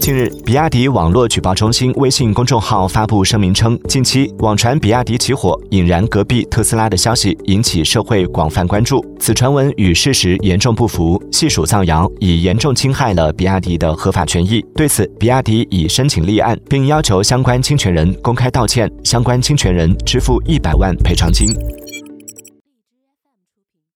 近日比亚迪网络举报中心微信公众号发布声明称近期网传比亚迪起火引燃隔壁特斯拉的消息引起社会广泛关注。此传闻与事实严重不符系属造谣已严重侵害了比亚迪的合法权益。对此比亚迪已申请立案并要求相关侵权人公开道歉相关侵权人支付一百万赔偿金。